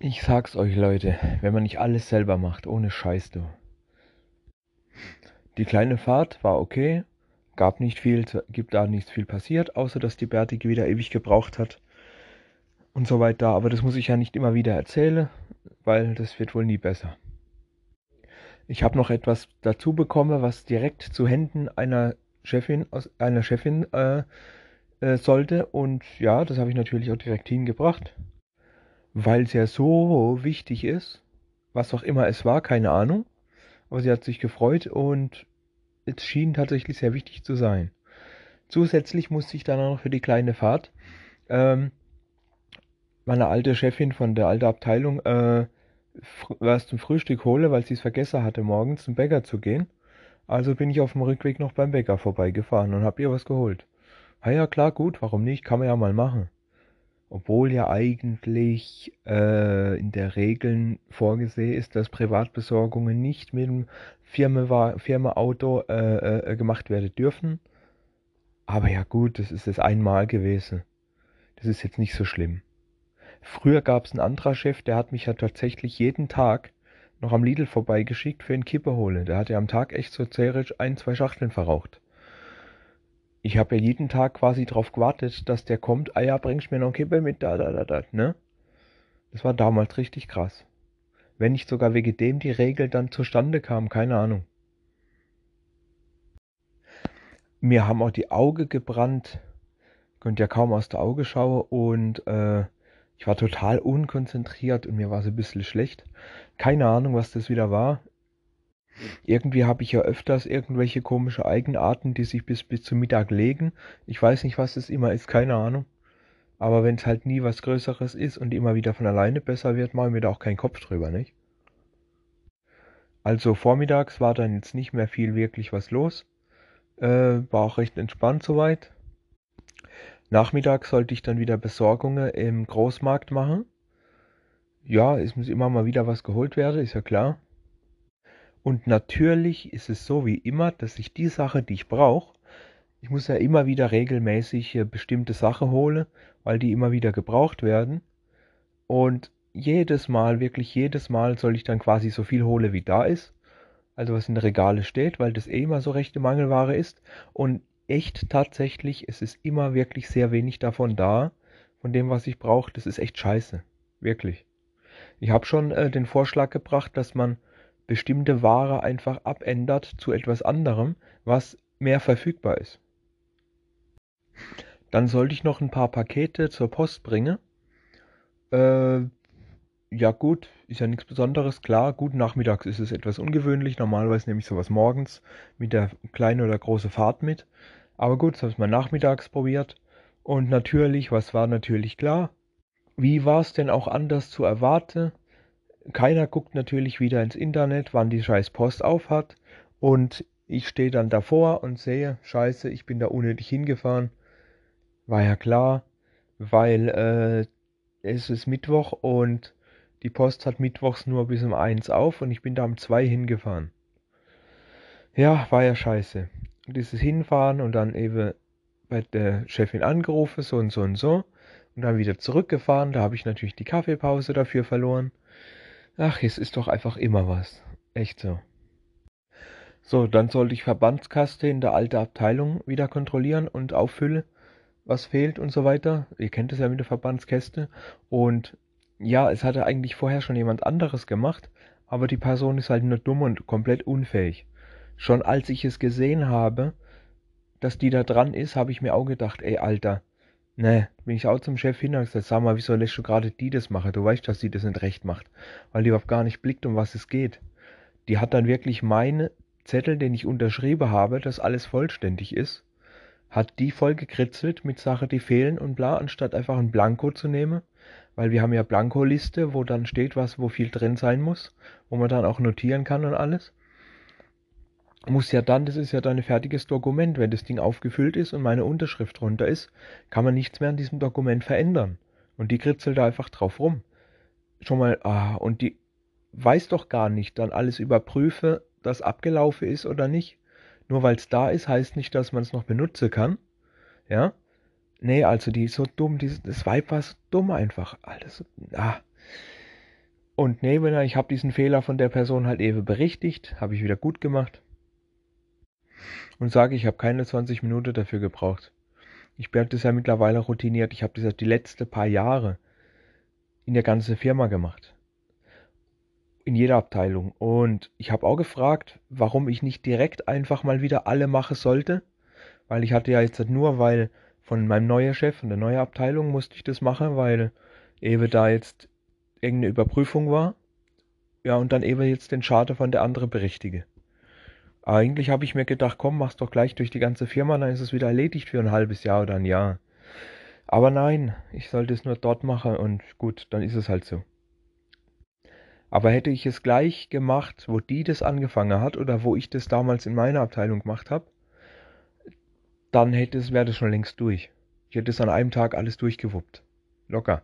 Ich sag's euch, Leute, wenn man nicht alles selber macht, ohne Scheiß, du. Die kleine Fahrt war okay, gab nicht viel, gibt da nicht viel passiert, außer dass die Bertige wieder ewig gebraucht hat und so weiter. Aber das muss ich ja nicht immer wieder erzählen, weil das wird wohl nie besser. Ich habe noch etwas dazu bekommen, was direkt zu Händen einer Chefin einer Chefin äh, äh, sollte und ja, das habe ich natürlich auch direkt hingebracht, weil es ja so wichtig ist, was auch immer es war, keine Ahnung, aber sie hat sich gefreut und es schien tatsächlich sehr wichtig zu sein. Zusätzlich musste ich dann auch noch für die kleine Fahrt ähm, meine alte Chefin von der alten Abteilung äh, was zum Frühstück hole, weil sie es vergessen hatte, morgens zum Bäcker zu gehen. Also bin ich auf dem Rückweg noch beim Bäcker vorbeigefahren und habe ihr was geholt. Ah ja, klar, gut, warum nicht? Kann man ja mal machen. Obwohl ja eigentlich äh, in der Regel vorgesehen ist, dass Privatbesorgungen nicht mit dem Firmenauto äh, äh, gemacht werden dürfen. Aber ja gut, das ist das einmal gewesen. Das ist jetzt nicht so schlimm. Früher gab es einen anderen Chef, der hat mich ja tatsächlich jeden Tag noch am Lidl vorbeigeschickt für einen Kippe hole. Der hat ja am Tag echt so zählerisch ein, zwei Schachteln verraucht. Ich habe ja jeden Tag quasi drauf gewartet, dass der kommt. Ah ja, bringst mir noch einen Kippe mit, da, da, da, da, ne? Das war damals richtig krass. Wenn nicht sogar wegen dem die Regel dann zustande kam, keine Ahnung. Mir haben auch die Augen gebrannt. Könnt ja kaum aus der Auge schauen und äh, ich war total unkonzentriert und mir war so ein bisschen schlecht. Keine Ahnung, was das wieder war. Irgendwie habe ich ja öfters irgendwelche komische Eigenarten, die sich bis, bis zum Mittag legen. Ich weiß nicht, was das immer ist, keine Ahnung. Aber wenn es halt nie was Größeres ist und immer wieder von alleine besser wird, mache ich mir da auch keinen Kopf drüber, nicht? Also vormittags war dann jetzt nicht mehr viel wirklich was los. Äh, war auch recht entspannt soweit. Nachmittags sollte ich dann wieder Besorgungen im Großmarkt machen. Ja, es muss immer mal wieder was geholt werden, ist ja klar. Und natürlich ist es so wie immer, dass ich die Sache, die ich brauche, ich muss ja immer wieder regelmäßig äh, bestimmte Sachen holen, weil die immer wieder gebraucht werden. Und jedes Mal, wirklich jedes Mal soll ich dann quasi so viel holen, wie da ist. Also was in der Regale steht, weil das eh immer so rechte Mangelware ist. Und echt tatsächlich, es ist immer wirklich sehr wenig davon da, von dem, was ich brauche. Das ist echt scheiße. Wirklich. Ich habe schon äh, den Vorschlag gebracht, dass man bestimmte Ware einfach abändert zu etwas anderem, was mehr verfügbar ist. Dann sollte ich noch ein paar Pakete zur Post bringen. Äh, ja gut, ist ja nichts Besonderes, klar. Gut, nachmittags ist es etwas ungewöhnlich. Normalerweise nehme ich sowas morgens mit der kleinen oder großen Fahrt mit. Aber gut, das habe ich mal nachmittags probiert. Und natürlich, was war natürlich klar? Wie war es denn auch anders zu erwarten? Keiner guckt natürlich wieder ins Internet, wann die scheiß Post auf hat. Und ich stehe dann davor und sehe, scheiße, ich bin da unnötig hingefahren. War ja klar, weil äh, es ist Mittwoch und die Post hat mittwochs nur bis um eins auf und ich bin da um zwei hingefahren. Ja, war ja scheiße dieses Hinfahren und dann eben bei der Chefin angerufen, so und so und so. Und dann wieder zurückgefahren. Da habe ich natürlich die Kaffeepause dafür verloren. Ach, es ist doch einfach immer was. Echt so. So, dann sollte ich Verbandskaste in der alten Abteilung wieder kontrollieren und auffüllen, was fehlt und so weiter. Ihr kennt es ja mit der Verbandskäste. Und ja, es hatte eigentlich vorher schon jemand anderes gemacht, aber die Person ist halt nur dumm und komplett unfähig. Schon als ich es gesehen habe, dass die da dran ist, habe ich mir auch gedacht, ey, Alter, ne, bin ich auch zum Chef hin und gesagt, sag mal, wieso lässt du gerade die das machen? Du weißt, dass sie das nicht recht macht, weil die überhaupt gar nicht blickt, um was es geht. Die hat dann wirklich meine Zettel, den ich unterschrieben habe, dass alles vollständig ist, hat die voll gekritzelt mit Sachen, die fehlen und bla, anstatt einfach ein Blanko zu nehmen, weil wir haben ja Blankoliste, wo dann steht was, wo viel drin sein muss, wo man dann auch notieren kann und alles muss ja dann, das ist ja dann ein fertiges Dokument, wenn das Ding aufgefüllt ist und meine Unterschrift drunter ist, kann man nichts mehr an diesem Dokument verändern. Und die kritzelt da einfach drauf rum. Schon mal, ah, und die weiß doch gar nicht, dann alles überprüfe, dass abgelaufen ist oder nicht. Nur weil es da ist, heißt nicht, dass man es noch benutzen kann. Ja? Nee, also die ist so dumm, die, das Weib war so dumm einfach. Alles, ah. Und nee, wenn ich habe diesen Fehler von der Person halt eben berichtigt, habe ich wieder gut gemacht. Und sage, ich habe keine 20 Minuten dafür gebraucht. Ich bin das ja mittlerweile routiniert. Ich habe das ja die letzten paar Jahre in der ganzen Firma gemacht. In jeder Abteilung. Und ich habe auch gefragt, warum ich nicht direkt einfach mal wieder alle machen sollte. Weil ich hatte ja jetzt nur, weil von meinem neuen Chef, von der neuen Abteilung musste ich das machen, weil eben da jetzt irgendeine Überprüfung war. Ja, und dann eben jetzt den Schaden von der anderen berichtige. Eigentlich habe ich mir gedacht, komm, mach's doch gleich durch die ganze Firma, dann ist es wieder erledigt für ein halbes Jahr oder ein Jahr. Aber nein, ich sollte es nur dort machen und gut, dann ist es halt so. Aber hätte ich es gleich gemacht, wo die das angefangen hat oder wo ich das damals in meiner Abteilung gemacht habe, dann hätte es, wäre das schon längst durch. Ich hätte es an einem Tag alles durchgewuppt. Locker.